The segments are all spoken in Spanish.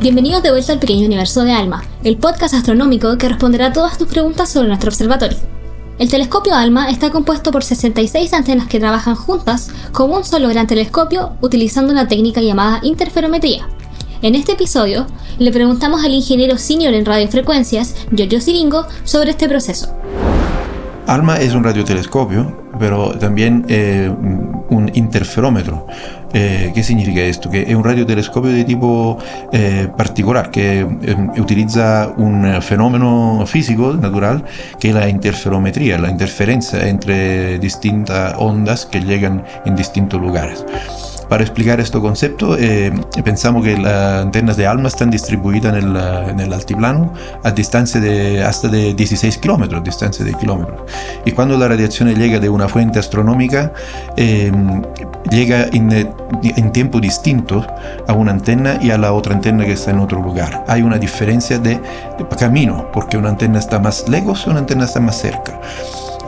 Bienvenidos de vuelta al pequeño universo de ALMA, el podcast astronómico que responderá a todas tus preguntas sobre nuestro observatorio. El telescopio ALMA está compuesto por 66 antenas que trabajan juntas como un solo gran telescopio utilizando una técnica llamada interferometría. En este episodio, le preguntamos al ingeniero senior en radiofrecuencias, Giorgio Siringo, sobre este proceso. ALMA es un radiotelescopio, pero también eh, un interferómetro. Eh, ¿Qué significa esto? Que es un radiotelescopio de tipo eh, particular que utiliza un fenómeno físico natural que es la interferometría, la interferencia entre distintas ondas que llegan en distintos lugares. Para explicar este concepto, eh, pensamos que las antenas de ALMA están distribuidas en el, altiplano a distancia de hasta de 16 kilómetros, distancia de kilómetros. Y cuando la radiación llega de una fuente astronómica, eh, llega en, tiempo distinto a una antena y a la otra antena que está en otro lugar. Hay una diferencia de, de camino, porque una antena está más lejos y una antena está más cerca.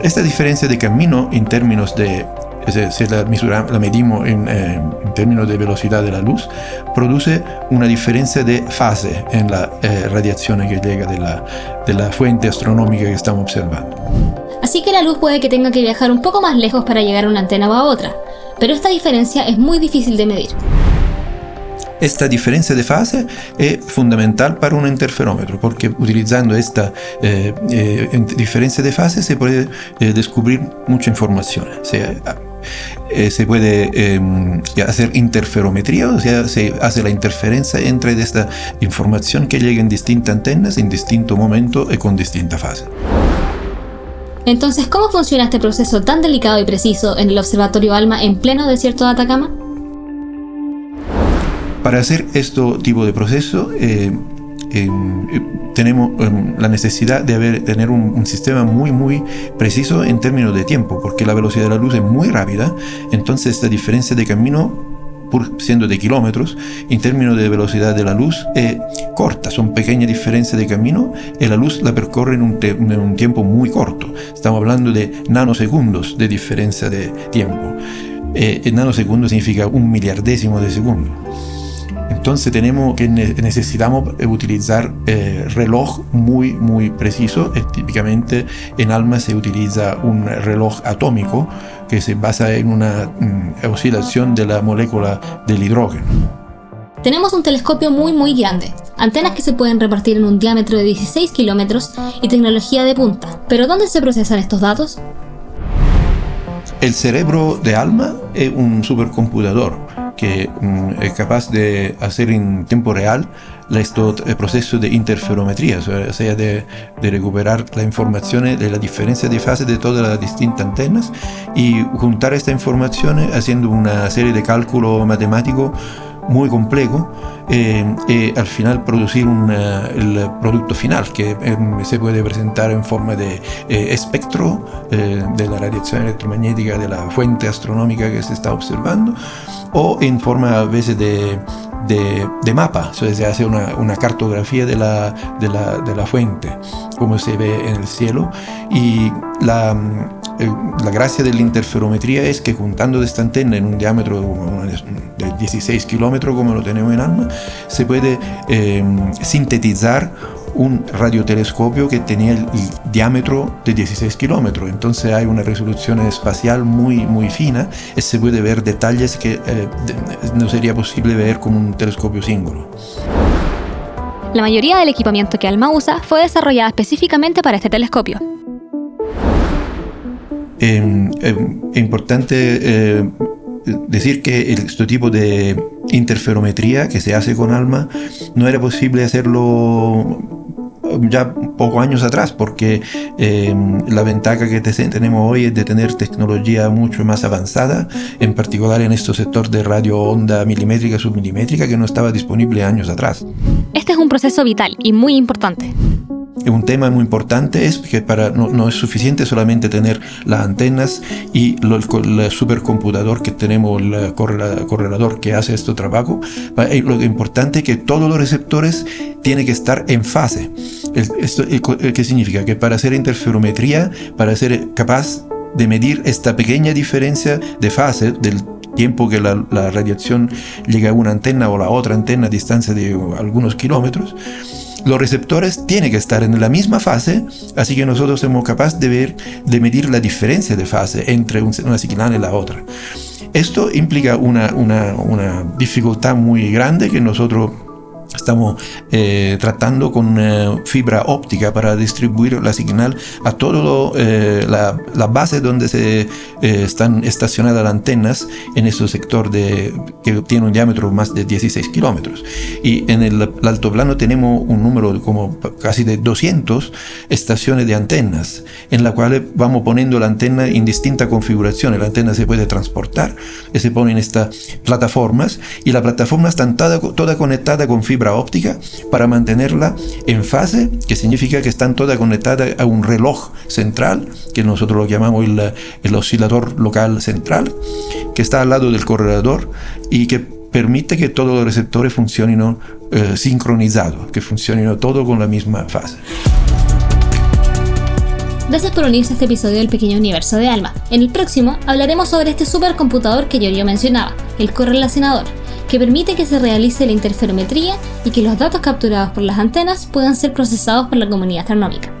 Esta diferencia de camino en términos de si la, la medimos en, eh, en, términos de velocidad de la luz, produce una diferencia de fase en la eh, radiación que llega de la, de la fuente astronómica que estamos observando. Así que la luz puede que tenga que viajar un poco más lejos para llegar a una antena o a otra, pero esta diferencia es muy difícil de medir. Esta diferencia de fase es fundamental para un interferómetro porque utilizando esta eh, eh, diferencia de fase se puede eh, descubrir mucha información. Eh, se puede em, hacer interferometría, o sea, se hace la interferencia entre esta información que llega en distintas antenas en distinto momento y con distinta fase. Entonces, ¿cómo funciona este proceso tan delicado y preciso en el Observatorio ALMA en pleno desierto de Atacama? Para hacer este tipo de proceso, eh, eh, tenemos em, la necesidad de haber, tener un, sistema muy, muy preciso en términos de tiempo, porque la velocidad de la luz es muy rápida, entonces esta diferencia de camino siendo de kilómetros, en términos de velocidad de la luz, es corta, son pequeñas diferencias de camino y la luz la percorre en un, en un tiempo muy corto. Estamos hablando de nanosegundos de diferencia de tiempo. Eh, nanosegundo significa un miliardésimo de segundo. Entonces tenemos que necesitamos utilizar eh, reloj muy muy preciso. Eh, típicamente en ALMA se utiliza un reloj atómico que se basa en una mm, oscilación de la molécula del hidrógeno. Tenemos un telescopio muy muy grande, antenas que se pueden repartir en un diámetro de 16 kilómetros y tecnología de punta. Pero ¿dónde se procesan estos datos? El cerebro de ALMA es un supercomputador que mm, es capaz de hacer en tiempo real el proceso de interferometría, o sea, de, de, recuperar la información de la diferencia de fase de todas las distintas antenas y juntar esta información haciendo una serie de cálculos matemáticos muy complejo eh, y al final producir el producto final que eh, se puede presentar en forma de eh, espectro de la radiación electromagnética de la fuente astronómica que se está observando o en forma a veces de, de, mapa, o sea, se hace una, una cartografía de la, de, la, de la, fuente, como se ve en el cielo. Y la, la gracia de la interferometría es que juntando esta antena en un diámetro de 16 kilómetros, como lo tenemos en ALMA, se puede eh, sintetizar un radiotelescopio que tenía el, diámetro de 16 kilómetros. Entonces hay una resolución espacial muy, muy fina y se puede ver detalles que eh, no sería posible ver con un telescopio singular. La mayoría del equipamiento que ALMA usa fue desarrollada específicamente para este telescopio. Em, em, es importante eh, decir que este tipo de interferometría que se hace con ALMA no era posible hacerlo ya pocos años atrás, porque em, la ventaja que tenemos hoy es de tener tecnología mucho más avanzada, en particular en este sector de radio onda milimétrica, submilimétrica, que no estaba disponible años atrás. Este es un proceso vital y muy importante un tema muy importante es que para, no, es suficiente solamente tener las antenas y el, supercomputador que tenemos, el correlador que hace este trabajo. Eh, lo importante es que todos los receptores tienen que estar en fase. Esto, ¿Qué significa? Que para hacer interferometría, para ser capaz de medir esta pequeña diferencia de fase del tiempo que la, radiación llega a una antena o la otra antena a distancia de algunos kilómetros, los receptores tienen que estar en la misma fase, así que nosotros somos capaces de ver, de medir la diferencia de fase entre una señal y la otra. Esto implica una, una, una dificultad muy grande que nosotros Estamos eh, tratando con eh, fibra óptica para distribuir la señal a toda eh, la, la, base donde se están estacionadas las antenas en ese sector de, que tiene un diámetro más de 16 kilómetros. Y en el, el, alto plano tenemos un número como casi de 200 estaciones de antenas en la cual vamos poniendo la antena en distinta configuración. La antena se puede transportar se pone en estas plataformas y la plataforma está toda conectada con fibra óptica para mantenerla en fase, que significa que están todas conectadas a un reloj central, que nosotros lo llamamos el, oscilador local central, que está al lado del corredor y que permite que todos los receptores funcionen eh, sincronizados, que funcionen todos con la misma fase. Gracias por unirse a este episodio del Pequeño Universo de Alma. En el próximo hablaremos sobre este supercomputador que yo ya mencionaba, el correlacionador que permite que se realice la interferometría y que los datos capturados por las antenas puedan ser procesados por la comunidad astronómica.